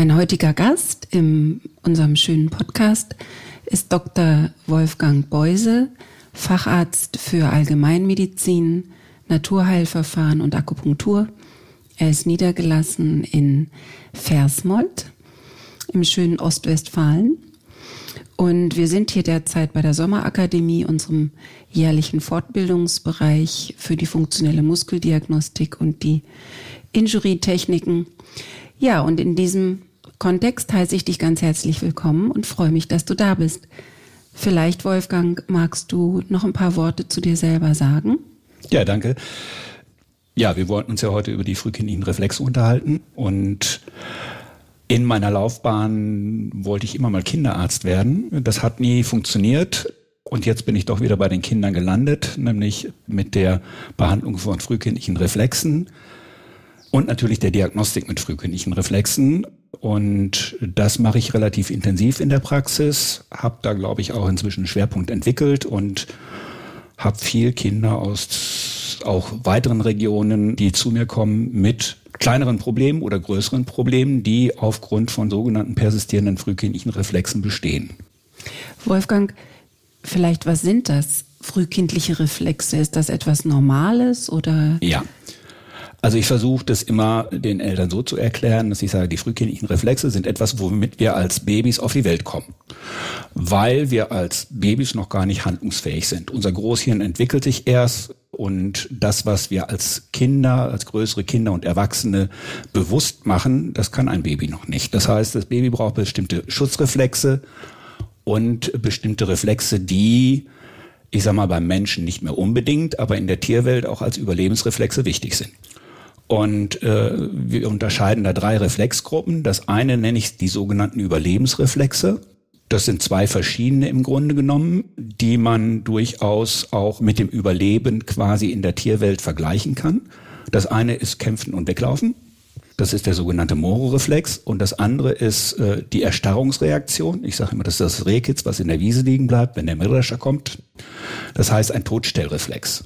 Mein heutiger Gast in unserem schönen Podcast ist Dr. Wolfgang Beuse, Facharzt für Allgemeinmedizin, Naturheilverfahren und Akupunktur. Er ist niedergelassen in Versmold im schönen Ostwestfalen. Und wir sind hier derzeit bei der Sommerakademie, unserem jährlichen Fortbildungsbereich für die funktionelle Muskeldiagnostik und die Injury-Techniken. Ja, und in diesem Kontext heiße ich dich ganz herzlich willkommen und freue mich, dass du da bist. Vielleicht, Wolfgang, magst du noch ein paar Worte zu dir selber sagen? Ja, danke. Ja, wir wollten uns ja heute über die frühkindlichen Reflexe unterhalten und in meiner Laufbahn wollte ich immer mal Kinderarzt werden. Das hat nie funktioniert. Und jetzt bin ich doch wieder bei den Kindern gelandet, nämlich mit der Behandlung von frühkindlichen Reflexen und natürlich der Diagnostik mit frühkindlichen Reflexen. Und das mache ich relativ intensiv in der Praxis, habe da, glaube ich, auch inzwischen einen Schwerpunkt entwickelt und habe viel Kinder aus auch weiteren Regionen, die zu mir kommen mit kleineren Problemen oder größeren Problemen, die aufgrund von sogenannten persistierenden frühkindlichen Reflexen bestehen. Wolfgang, vielleicht was sind das? Frühkindliche Reflexe, ist das etwas Normales oder? Ja, also ich versuche das immer den Eltern so zu erklären, dass ich sage, die frühkindlichen Reflexe sind etwas, womit wir als Babys auf die Welt kommen. Weil wir als Babys noch gar nicht handlungsfähig sind. Unser Großhirn entwickelt sich erst und das, was wir als Kinder, als größere Kinder und Erwachsene bewusst machen, das kann ein Baby noch nicht. Das heißt, das Baby braucht bestimmte Schutzreflexe und bestimmte Reflexe, die ich sag mal, beim Menschen nicht mehr unbedingt, aber in der Tierwelt auch als Überlebensreflexe wichtig sind. Und äh, wir unterscheiden da drei Reflexgruppen. Das eine nenne ich die sogenannten Überlebensreflexe. Das sind zwei verschiedene im Grunde genommen, die man durchaus auch mit dem Überleben quasi in der Tierwelt vergleichen kann. Das eine ist Kämpfen und Weglaufen. Das ist der sogenannte Moro-Reflex. Und das andere ist äh, die Erstarrungsreaktion. Ich sage immer, das ist das Rehkitz, was in der Wiese liegen bleibt, wenn der Mähdrescher kommt. Das heißt ein Todstellreflex.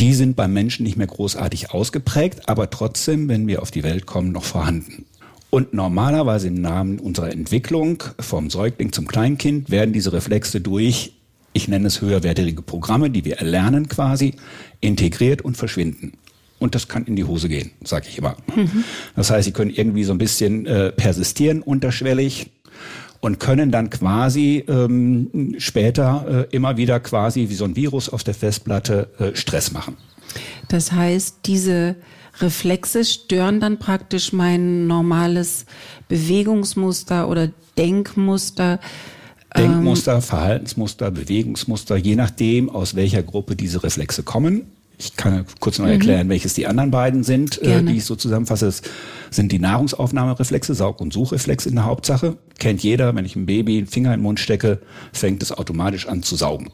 Die sind beim Menschen nicht mehr großartig ausgeprägt, aber trotzdem, wenn wir auf die Welt kommen, noch vorhanden. Und normalerweise im Namen unserer Entwicklung vom Säugling zum Kleinkind werden diese Reflexe durch, ich nenne es höherwertige Programme, die wir erlernen quasi, integriert und verschwinden. Und das kann in die Hose gehen, sage ich immer. Mhm. Das heißt, sie können irgendwie so ein bisschen äh, persistieren unterschwellig und können dann quasi ähm, später äh, immer wieder quasi wie so ein Virus auf der Festplatte äh, Stress machen. Das heißt, diese Reflexe stören dann praktisch mein normales Bewegungsmuster oder Denkmuster. Denkmuster, Verhaltensmuster, Bewegungsmuster, je nachdem, aus welcher Gruppe diese Reflexe kommen. Ich kann kurz noch erklären, mhm. welches die anderen beiden sind, äh, die ich so zusammenfasse. Es sind die Nahrungsaufnahmereflexe, Saug- und Suchreflex in der Hauptsache. Kennt jeder, wenn ich einem Baby einen Finger im Mund stecke, fängt es automatisch an zu saugen.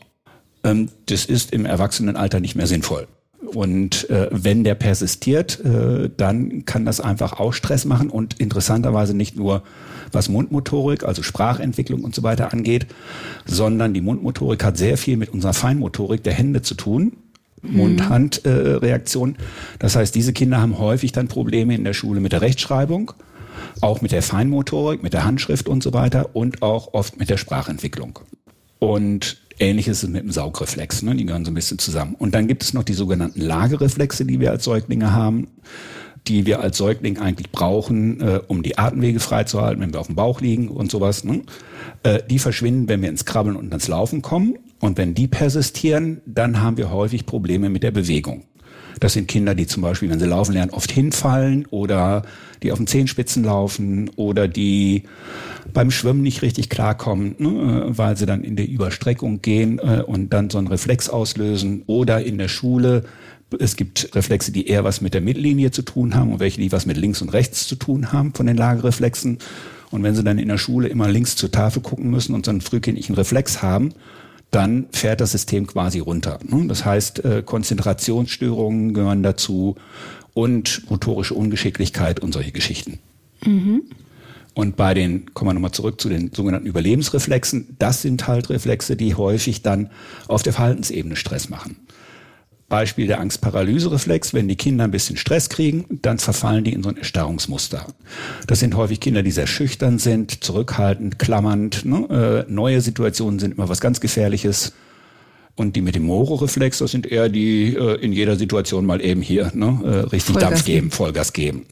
Ähm, das ist im Erwachsenenalter nicht mehr sinnvoll. Und äh, wenn der persistiert, äh, dann kann das einfach auch Stress machen und interessanterweise nicht nur was Mundmotorik, also Sprachentwicklung und so weiter angeht, sondern die Mundmotorik hat sehr viel mit unserer Feinmotorik der Hände zu tun. Mund-Hand-Reaktion. das heißt, diese Kinder haben häufig dann Probleme in der Schule mit der Rechtschreibung, auch mit der Feinmotorik, mit der Handschrift und so weiter und auch oft mit der Sprachentwicklung. Und ähnliches ist mit dem Saugreflex, ne? die gehören so ein bisschen zusammen. Und dann gibt es noch die sogenannten Lagereflexe, die wir als Säuglinge haben die wir als Säugling eigentlich brauchen, äh, um die Atemwege freizuhalten, wenn wir auf dem Bauch liegen und sowas. Ne? Äh, die verschwinden, wenn wir ins Krabbeln und ins Laufen kommen. Und wenn die persistieren, dann haben wir häufig Probleme mit der Bewegung. Das sind Kinder, die zum Beispiel, wenn sie laufen lernen, oft hinfallen oder die auf den Zehenspitzen laufen oder die beim Schwimmen nicht richtig klarkommen, ne, weil sie dann in die Überstreckung gehen äh, und dann so einen Reflex auslösen oder in der Schule. Es gibt Reflexe, die eher was mit der Mittellinie zu tun haben und welche, die was mit links und rechts zu tun haben von den Lagereflexen. Und wenn sie dann in der Schule immer links zur Tafel gucken müssen und so einen frühkindlichen Reflex haben, dann fährt das System quasi runter. Ne? Das heißt, äh, Konzentrationsstörungen gehören dazu und motorische Ungeschicklichkeit und solche Geschichten. Mhm. Und bei den, kommen wir nochmal zurück zu den sogenannten Überlebensreflexen, das sind halt Reflexe, die häufig dann auf der Verhaltensebene Stress machen. Beispiel der Angstparalysereflex, wenn die Kinder ein bisschen Stress kriegen, dann verfallen die in so ein Erstarrungsmuster. Das sind häufig Kinder, die sehr schüchtern sind, zurückhaltend, klammernd. Ne? Äh, neue Situationen sind immer was ganz Gefährliches. Und die mit dem Moro-Reflex, das sind eher die äh, in jeder Situation mal eben hier ne? äh, richtig Vollgas Dampf geben, Vollgas geben.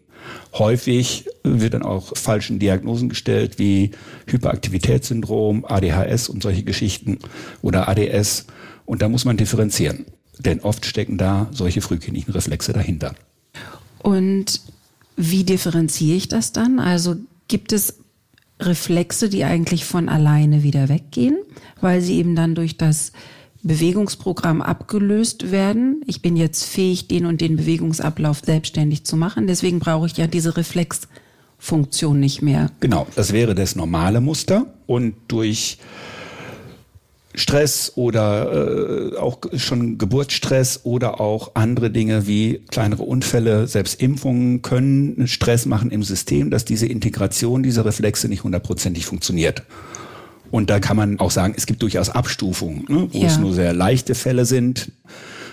Häufig wird dann auch falschen Diagnosen gestellt wie Hyperaktivitätssyndrom, ADHS und solche Geschichten oder ADS. Und da muss man differenzieren. Denn oft stecken da solche frühkindlichen Reflexe dahinter. Und wie differenziere ich das dann? Also gibt es Reflexe, die eigentlich von alleine wieder weggehen, weil sie eben dann durch das Bewegungsprogramm abgelöst werden. Ich bin jetzt fähig, den und den Bewegungsablauf selbstständig zu machen. Deswegen brauche ich ja diese Reflexfunktion nicht mehr. Genau, das wäre das normale Muster. Und durch Stress oder äh, auch schon Geburtsstress oder auch andere Dinge wie kleinere Unfälle, selbst Impfungen können Stress machen im System, dass diese Integration dieser Reflexe nicht hundertprozentig funktioniert. Und da kann man auch sagen, es gibt durchaus Abstufungen, ne, wo ja. es nur sehr leichte Fälle sind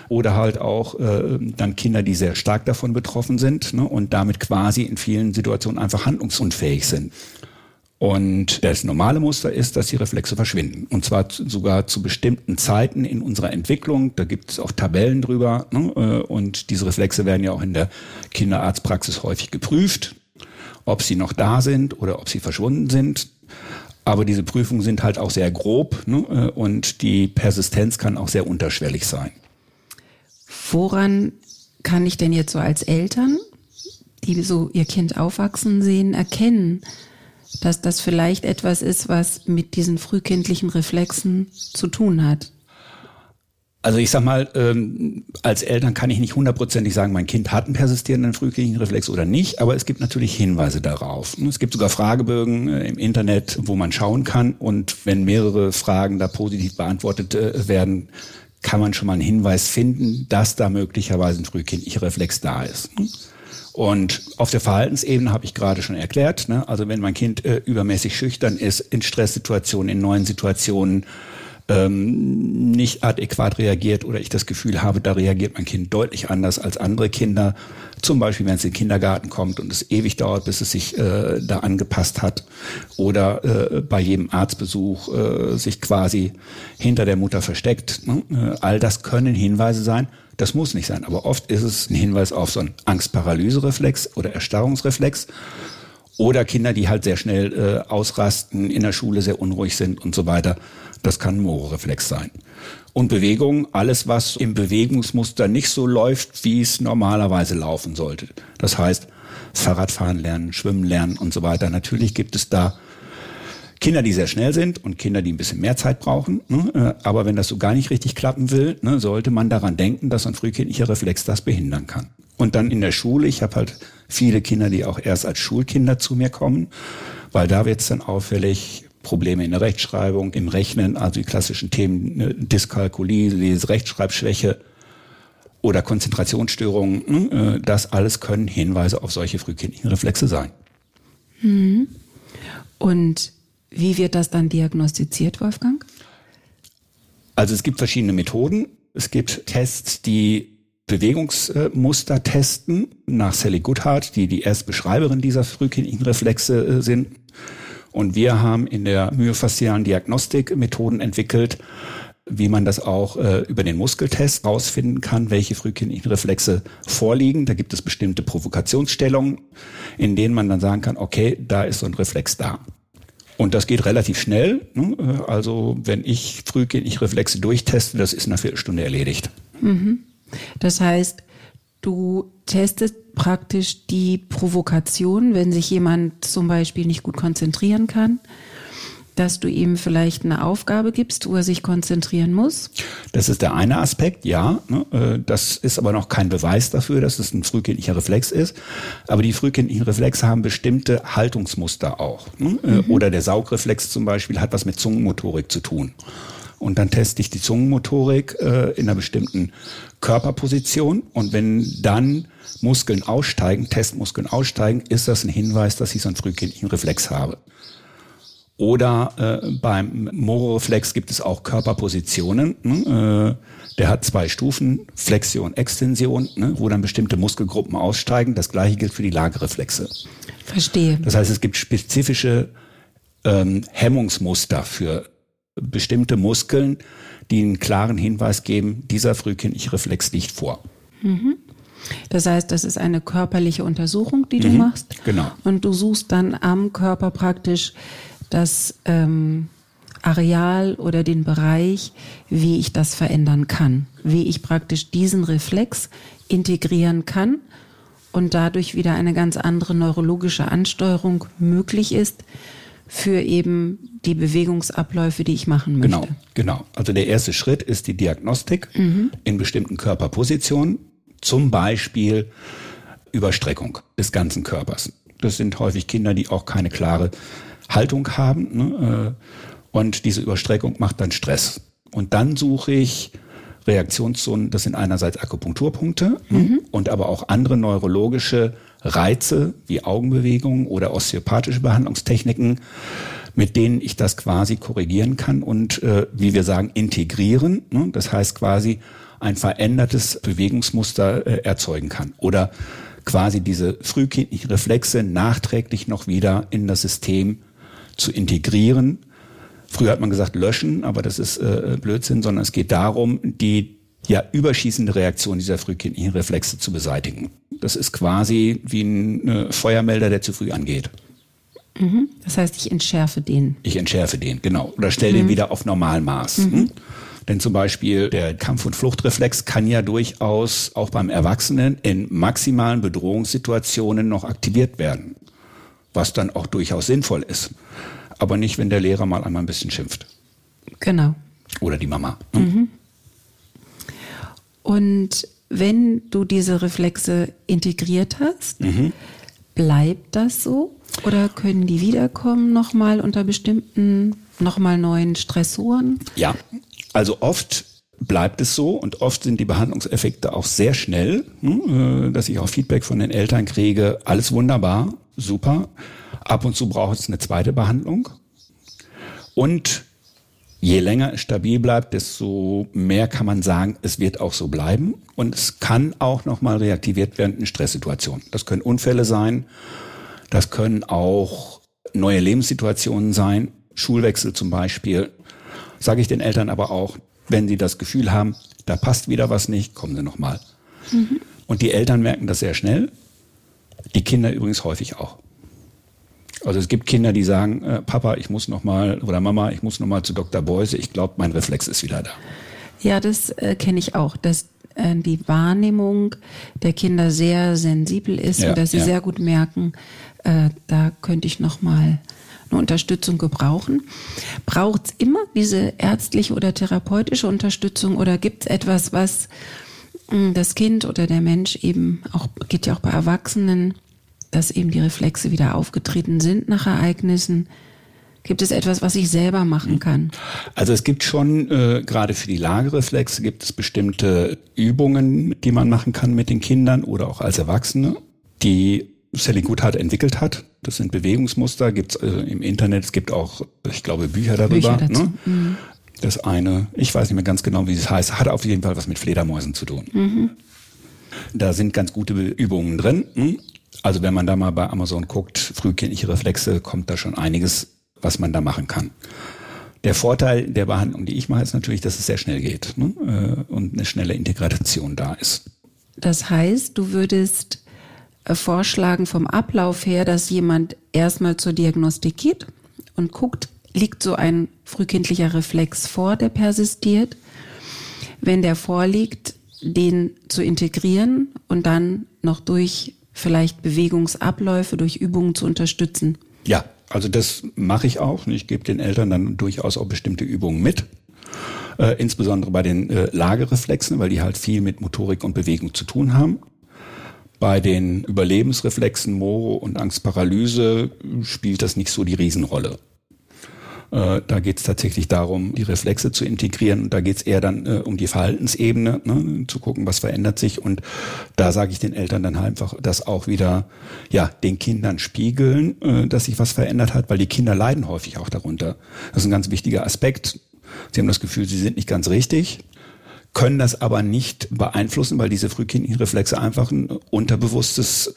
oder halt auch äh, dann Kinder, die sehr stark davon betroffen sind ne, und damit quasi in vielen Situationen einfach handlungsunfähig sind. Und das normale Muster ist, dass die Reflexe verschwinden. Und zwar sogar zu bestimmten Zeiten in unserer Entwicklung. Da gibt es auch Tabellen drüber. Ne? Äh, und diese Reflexe werden ja auch in der Kinderarztpraxis häufig geprüft, ob sie noch da sind oder ob sie verschwunden sind. Aber diese Prüfungen sind halt auch sehr grob ne? Äh, und die Persistenz kann auch sehr unterschwellig sein. Woran kann ich denn jetzt so als Eltern, die so ihr Kind aufwachsen sehen, erkennen, dass das vielleicht etwas ist, was mit diesen frühkindlichen Reflexen zu tun hat? Also ich sag mal, ähm, als Eltern kann ich nicht hundertprozentig sagen, mein Kind hat einen persistierenden frühkindlichen Reflex oder nicht, aber es gibt natürlich Hinweise darauf. Es gibt sogar Fragebögen äh, im Internet, wo man schauen kann und wenn mehrere Fragen da positiv beantwortet äh, werden, kann man schon mal einen Hinweis finden, dass da möglicherweise ein frühkindlicher Reflex da ist. Und auf der Verhaltensebene habe ich gerade schon erklärt, ne? also wenn mein Kind äh, übermäßig schüchtern ist, in Stresssituationen, in neuen Situationen, ähm, nicht adäquat reagiert oder ich das Gefühl habe, da reagiert mein Kind deutlich anders als andere Kinder. Zum Beispiel, wenn es in den Kindergarten kommt und es ewig dauert, bis es sich äh, da angepasst hat. Oder äh, bei jedem Arztbesuch äh, sich quasi hinter der Mutter versteckt. Ne? Äh, all das können Hinweise sein. Das muss nicht sein, aber oft ist es ein Hinweis auf so einen Angstparalysereflex oder Erstarrungsreflex. Oder Kinder, die halt sehr schnell äh, ausrasten, in der Schule sehr unruhig sind und so weiter. Das kann ein Moro-Reflex sein. Und Bewegung, alles, was im Bewegungsmuster nicht so läuft, wie es normalerweise laufen sollte. Das heißt, Fahrradfahren lernen, Schwimmen lernen und so weiter. Natürlich gibt es da Kinder, die sehr schnell sind und Kinder, die ein bisschen mehr Zeit brauchen. Ne? Äh, aber wenn das so gar nicht richtig klappen will, ne, sollte man daran denken, dass ein frühkindlicher Reflex das behindern kann. Und dann in der Schule, ich habe halt viele Kinder, die auch erst als Schulkinder zu mir kommen, weil da wird es dann auffällig, Probleme in der Rechtschreibung, im Rechnen, also die klassischen Themen ne, Dyskalkulie, Rechtschreibschwäche oder Konzentrationsstörungen, ne, äh, das alles können Hinweise auf solche frühkindlichen Reflexe sein. Mhm. Und wie wird das dann diagnostiziert, Wolfgang? Also es gibt verschiedene Methoden. Es gibt Tests, die Bewegungsmuster testen, nach Sally Goodhart, die die Erstbeschreiberin dieser frühkindlichen Reflexe äh, sind. Und wir haben in der myofaszialen Diagnostik Methoden entwickelt, wie man das auch äh, über den Muskeltest rausfinden kann, welche frühkindlichen Reflexe vorliegen. Da gibt es bestimmte Provokationsstellungen, in denen man dann sagen kann, okay, da ist so ein Reflex da. Und das geht relativ schnell. Ne? Also wenn ich frühkindliche Reflexe durchteste, das ist in einer Viertelstunde erledigt. Mhm. Das heißt, du testest praktisch die Provokation, wenn sich jemand zum Beispiel nicht gut konzentrieren kann, dass du ihm vielleicht eine Aufgabe gibst, wo er sich konzentrieren muss? Das ist der eine Aspekt, ja. Ne, äh, das ist aber noch kein Beweis dafür, dass es ein frühkindlicher Reflex ist. Aber die frühkindlichen Reflexe haben bestimmte Haltungsmuster auch. Ne, äh, mhm. Oder der Saugreflex zum Beispiel hat was mit Zungenmotorik zu tun. Und dann teste ich die Zungenmotorik äh, in einer bestimmten Körperposition. Und wenn dann Muskeln aussteigen, Testmuskeln aussteigen, ist das ein Hinweis, dass ich so einen frühkindlichen Reflex habe. Oder äh, beim Mororeflex gibt es auch Körperpositionen. Ne? Äh, der hat zwei Stufen, Flexion, Extension, ne? wo dann bestimmte Muskelgruppen aussteigen. Das gleiche gilt für die Lagereflexe. Verstehe. Das heißt, es gibt spezifische ähm, Hemmungsmuster für bestimmte Muskeln, die einen klaren Hinweis geben, dieser frühkindliche Reflex liegt vor. Mhm. Das heißt, das ist eine körperliche Untersuchung, die du mhm, machst. Genau. Und du suchst dann am Körper praktisch das ähm, Areal oder den Bereich, wie ich das verändern kann, wie ich praktisch diesen Reflex integrieren kann und dadurch wieder eine ganz andere neurologische Ansteuerung möglich ist für eben die Bewegungsabläufe, die ich machen möchte. Genau, genau. Also der erste Schritt ist die Diagnostik mhm. in bestimmten Körperpositionen, zum Beispiel Überstreckung des ganzen Körpers. Das sind häufig Kinder, die auch keine klare Haltung haben. Ne? Äh, und diese Überstreckung macht dann Stress. Und dann suche ich Reaktionszonen, das sind einerseits Akupunkturpunkte ne? mhm. und aber auch andere neurologische Reize wie Augenbewegungen oder osteopathische Behandlungstechniken, mit denen ich das quasi korrigieren kann und, äh, wie wir sagen, integrieren. Ne? Das heißt quasi ein verändertes Bewegungsmuster äh, erzeugen kann. Oder quasi diese frühkindlichen Reflexe nachträglich noch wieder in das System zu integrieren. Früher hat man gesagt löschen, aber das ist äh, Blödsinn, sondern es geht darum, die ja überschießende Reaktion dieser frühkindlichen Reflexe zu beseitigen. Das ist quasi wie ein äh, Feuermelder, der zu früh angeht. Mhm. Das heißt, ich entschärfe den. Ich entschärfe den, genau. Oder stelle mhm. den wieder auf Normalmaß. Mhm. Hm? Denn zum Beispiel der Kampf- und Fluchtreflex kann ja durchaus auch beim Erwachsenen in maximalen Bedrohungssituationen noch aktiviert werden. Was dann auch durchaus sinnvoll ist. Aber nicht, wenn der Lehrer mal einmal ein bisschen schimpft. Genau. Oder die Mama. Ne? Mhm. Und wenn du diese Reflexe integriert hast, mhm. bleibt das so? Oder können die wiederkommen nochmal unter bestimmten, nochmal neuen Stressoren? Ja, also oft bleibt es so und oft sind die Behandlungseffekte auch sehr schnell, hm, äh, dass ich auch Feedback von den Eltern kriege, alles wunderbar, super. Ab und zu braucht es eine zweite Behandlung. Und je länger es stabil bleibt, desto mehr kann man sagen, es wird auch so bleiben. Und es kann auch nochmal reaktiviert werden in Stresssituationen. Das können Unfälle sein, das können auch neue Lebenssituationen sein, Schulwechsel zum Beispiel. Sage ich den Eltern aber auch, wenn sie das Gefühl haben, da passt wieder was nicht, kommen sie nochmal. Mhm. Und die Eltern merken das sehr schnell, die Kinder übrigens häufig auch. Also es gibt Kinder, die sagen, äh, Papa, ich muss noch mal oder Mama, ich muss noch mal zu Dr. Beuse. Ich glaube, mein Reflex ist wieder da. Ja, das äh, kenne ich auch, dass äh, die Wahrnehmung der Kinder sehr sensibel ist ja, und dass sie ja. sehr gut merken, äh, da könnte ich noch mal eine Unterstützung gebrauchen. Braucht es immer diese ärztliche oder therapeutische Unterstützung oder gibt es etwas, was mh, das Kind oder der Mensch eben auch, geht ja auch bei Erwachsenen, dass eben die Reflexe wieder aufgetreten sind nach Ereignissen? Gibt es etwas, was ich selber machen hm. kann? Also es gibt schon, äh, gerade für die Lagereflexe gibt es bestimmte Übungen, die man machen kann mit den Kindern oder auch als Erwachsene, die Sally Goodhart entwickelt hat. Das sind Bewegungsmuster, gibt's äh, im Internet, es gibt auch, ich glaube, Bücher darüber. Bücher ne? mhm. Das eine, ich weiß nicht mehr ganz genau, wie es heißt, hat auf jeden Fall was mit Fledermäusen zu tun. Mhm. Da sind ganz gute Übungen drin. Hm? Also wenn man da mal bei Amazon guckt, frühkindliche Reflexe, kommt da schon einiges, was man da machen kann. Der Vorteil der Behandlung, die ich mache, ist natürlich, dass es sehr schnell geht ne? Äh, und eine schnelle Integration da ist. Das heißt, du würdest vorschlagen vom Ablauf her, dass jemand erstmal zur Diagnostik geht und guckt, liegt so ein frühkindlicher Reflex vor, der persistiert. Wenn der vorliegt, den zu integrieren und dann noch durch vielleicht Bewegungsabläufe durch Übungen zu unterstützen? Ja, also das mache ich auch. Ich gebe den Eltern dann durchaus auch bestimmte Übungen mit. Äh, insbesondere bei den äh, Lagereflexen, weil die halt viel mit Motorik und Bewegung zu tun haben. Bei den Überlebensreflexen Moro und Angstparalyse spielt das nicht so die Riesenrolle. Äh, da geht es tatsächlich darum, die Reflexe zu integrieren. Da geht es eher dann äh, um die Verhaltensebene, ne, zu gucken, was verändert sich. Und da sage ich den Eltern dann halt einfach, dass auch wieder ja den Kindern spiegeln, äh, dass sich was verändert hat, weil die Kinder leiden häufig auch darunter. Das ist ein ganz wichtiger Aspekt. Sie haben das Gefühl, sie sind nicht ganz richtig können das aber nicht beeinflussen, weil diese frühkindlichen Reflexe einfach ein unterbewusstes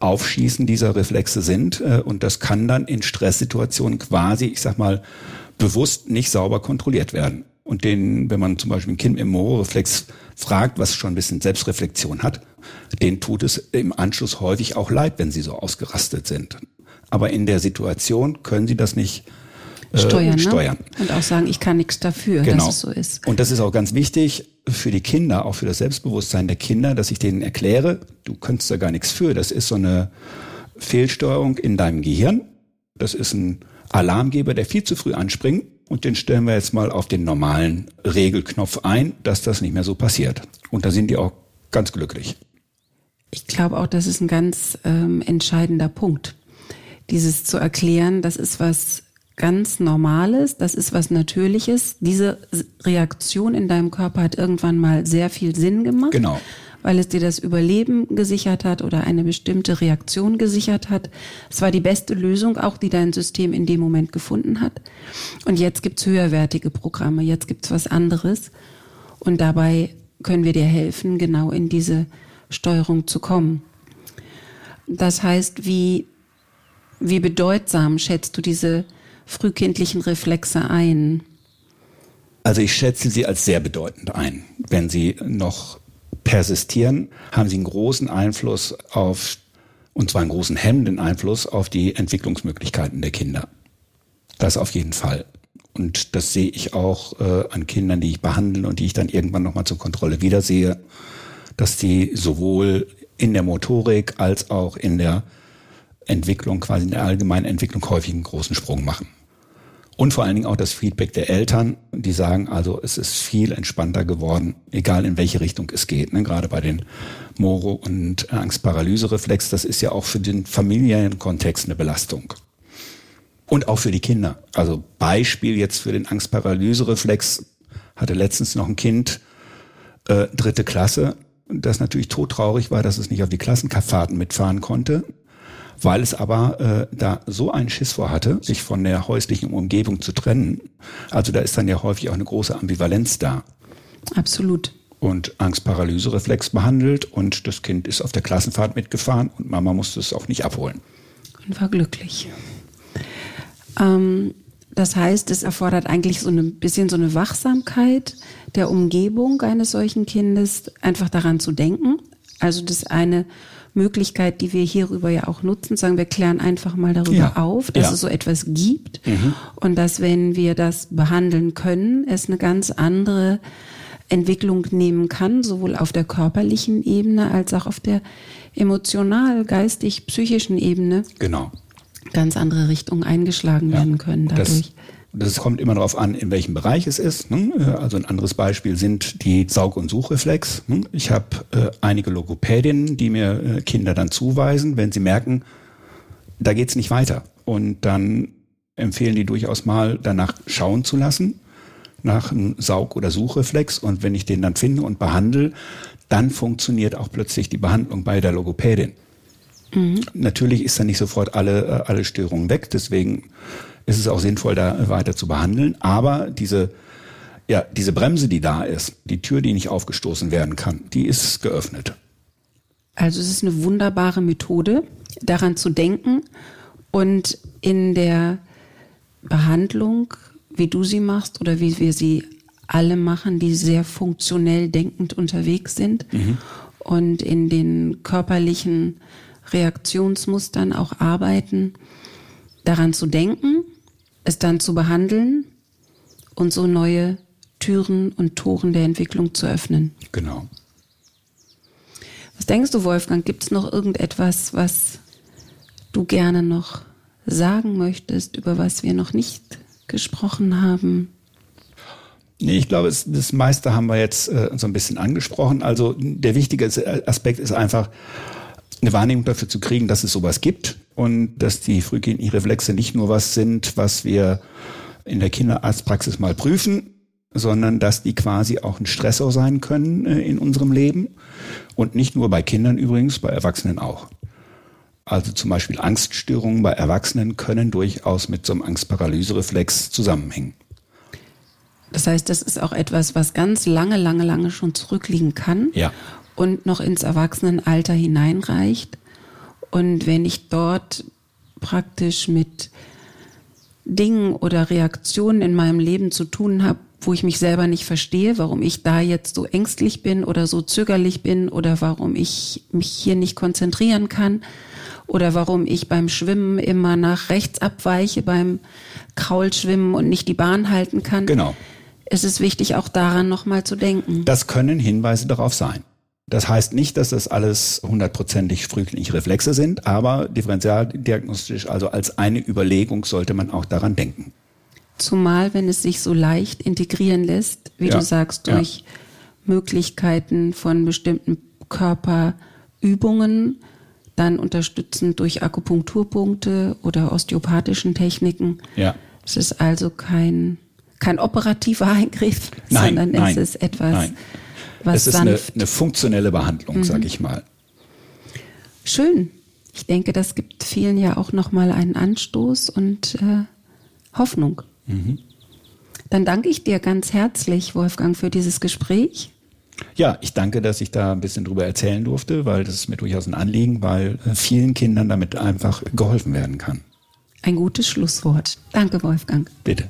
Aufschießen dieser Reflexe sind. Äh, und das kann dann in Stresssituationen quasi, ich sag mal, bewusst nicht sauber kontrolliert werden. Und den, wenn man zum Beispiel ein Kind im Mooreflex fragt, was schon ein bisschen Selbstreflexion hat, den tut es im Anschluss häufig auch leid, wenn sie so ausgerastet sind. Aber in der Situation können sie das nicht äh, steuern, steuern. Ne? Und auch sagen, ich kann nichts dafür, genau. dass es so ist. Und das ist auch ganz wichtig für die Kinder, auch für das Selbstbewusstsein der Kinder, dass ich denen erkläre, du könntest da gar nichts für. Das ist so eine Fehlsteuerung in deinem Gehirn. Das ist ein Alarmgeber, der viel zu früh anspringt. Und den stellen wir jetzt mal auf den normalen Regelknopf ein, dass das nicht mehr so passiert. Und da sind die auch ganz glücklich. Ich glaube auch, das ist ein ganz ähm, entscheidender Punkt. Dieses zu erklären, das ist was ganz Normales, das ist was Natürliches. Diese Reaktion in deinem Körper hat irgendwann mal sehr viel Sinn gemacht. Genau. Weil es dir das Überleben gesichert hat oder eine bestimmte Reaktion gesichert hat. Es war die beste Lösung, auch die dein System in dem Moment gefunden hat. Und jetzt gibt's höherwertige Programme, jetzt gibt's was anderes. Und dabei können wir dir helfen, genau in diese Steuerung zu kommen. Das heißt, wie, wie bedeutsam schätzt du diese frühkindlichen Reflexe ein? Also ich schätze sie als sehr bedeutend ein. Wenn sie noch persistieren, haben sie einen großen Einfluss auf, und zwar einen großen hemmenden Einfluss auf die Entwicklungsmöglichkeiten der Kinder. Das auf jeden Fall. Und das sehe ich auch äh, an Kindern, die ich behandle und die ich dann irgendwann nochmal zur Kontrolle wiedersehe, dass die sowohl in der Motorik als auch in der Entwicklung, quasi in der allgemeinen Entwicklung häufig einen großen Sprung machen. Und vor allen Dingen auch das Feedback der Eltern, die sagen, also es ist viel entspannter geworden, egal in welche Richtung es geht. Ne? Gerade bei den Moro- und Angstparalysereflex, das ist ja auch für den familiären Kontext eine Belastung. Und auch für die Kinder. Also Beispiel jetzt für den Angstparalysereflex hatte letztens noch ein Kind, äh, dritte Klasse, das natürlich todtraurig war, dass es nicht auf die Klassenfahrten mitfahren konnte weil es aber äh, da so einen Schiss vor hatte, sich von der häuslichen Umgebung zu trennen. Also da ist dann ja häufig auch eine große Ambivalenz da. Absolut. Und Angstparalysereflex behandelt und das Kind ist auf der Klassenfahrt mitgefahren und Mama musste es auch nicht abholen. Und war glücklich. Ähm, das heißt, es erfordert eigentlich so ein bisschen so eine Wachsamkeit der Umgebung eines solchen Kindes, einfach daran zu denken. Also das eine Möglichkeit, die wir hierüber ja auch nutzen, sagen wir klären einfach mal darüber ja. auf, dass ja. es so etwas gibt mhm. und dass wenn wir das behandeln können, es eine ganz andere Entwicklung nehmen kann, sowohl auf der körperlichen Ebene als auch auf der emotional, geistig, psychischen Ebene. Genau. Ganz andere Richtungen eingeschlagen ja. werden können dadurch. Das das kommt immer darauf an, in welchem Bereich es ist. Ne? Also ein anderes Beispiel sind die Saug- und Suchreflex. Ne? Ich habe äh, einige Logopädinnen, die mir äh, Kinder dann zuweisen, wenn sie merken, da geht's nicht weiter. Und dann empfehlen die durchaus mal danach schauen zu lassen, nach einem Saug- oder Suchreflex. Und wenn ich den dann finde und behandle, dann funktioniert auch plötzlich die Behandlung bei der Logopädin. Mhm. Natürlich ist dann nicht sofort alle, äh, alle Störungen weg. Deswegen ist es auch sinnvoll, da weiter zu behandeln. Aber diese, ja, diese Bremse, die da ist, die Tür, die nicht aufgestoßen werden kann, die ist geöffnet. Also es ist eine wunderbare Methode, daran zu denken und in der Behandlung, wie du sie machst oder wie wir sie alle machen, die sehr funktionell denkend unterwegs sind mhm. und in den körperlichen Reaktionsmustern auch arbeiten, daran zu denken es dann zu behandeln und so neue Türen und Toren der Entwicklung zu öffnen. Genau. Was denkst du, Wolfgang? Gibt es noch irgendetwas, was du gerne noch sagen möchtest, über was wir noch nicht gesprochen haben? Nee, ich glaube, das meiste haben wir jetzt äh, so ein bisschen angesprochen. Also der wichtige Aspekt ist einfach, eine Wahrnehmung dafür zu kriegen, dass es sowas gibt und dass die frühkindlichen Reflexe nicht nur was sind, was wir in der Kinderarztpraxis mal prüfen, sondern dass die quasi auch ein Stressor sein können äh, in unserem Leben. Und nicht nur bei Kindern übrigens, bei Erwachsenen auch. Also zum Beispiel Angststörungen bei Erwachsenen können durchaus mit so einem Angstparalysereflex zusammenhängen. Das heißt, das ist auch etwas, was ganz lange, lange, lange schon zurückliegen kann Ja. Und noch ins Erwachsenenalter hineinreicht. Und wenn ich dort praktisch mit Dingen oder Reaktionen in meinem Leben zu tun habe, wo ich mich selber nicht verstehe, warum ich da jetzt so ängstlich bin oder so zögerlich bin oder warum ich mich hier nicht konzentrieren kann oder warum ich beim Schwimmen immer nach rechts abweiche beim Kraulschwimmen und nicht die Bahn halten kann. Genau. Es ist wichtig, auch daran nochmal zu denken. Das können Hinweise darauf sein. Das heißt nicht, dass das alles hundertprozentig frühkindliche Reflexe sind, aber differenzialdiagnostisch, also als eine Überlegung, sollte man auch daran denken. Zumal, wenn es sich so leicht integrieren lässt, wie Ja, du sagst, ja. durch Möglichkeiten von bestimmten Körperübungen, dann unterstützend durch Akupunkturpunkte oder osteopathischen Techniken. Ja. Es ist also kein, kein operativer Eingriff, Nein, sondern nein, es ist etwas, nein. Was es ist eine, eine funktionelle Behandlung, sage ich mal. Schön. Ich denke, das gibt vielen ja auch nochmal einen Anstoß und äh, Hoffnung. Dann danke ich dir ganz herzlich, Wolfgang, für dieses Gespräch. Ja, ich danke, dass ich da ein bisschen drüber erzählen durfte, weil das ist mir durchaus ein Anliegen, weil äh, vielen Kindern damit einfach geholfen werden kann. Ein gutes Schlusswort. Danke, Wolfgang. Bitte.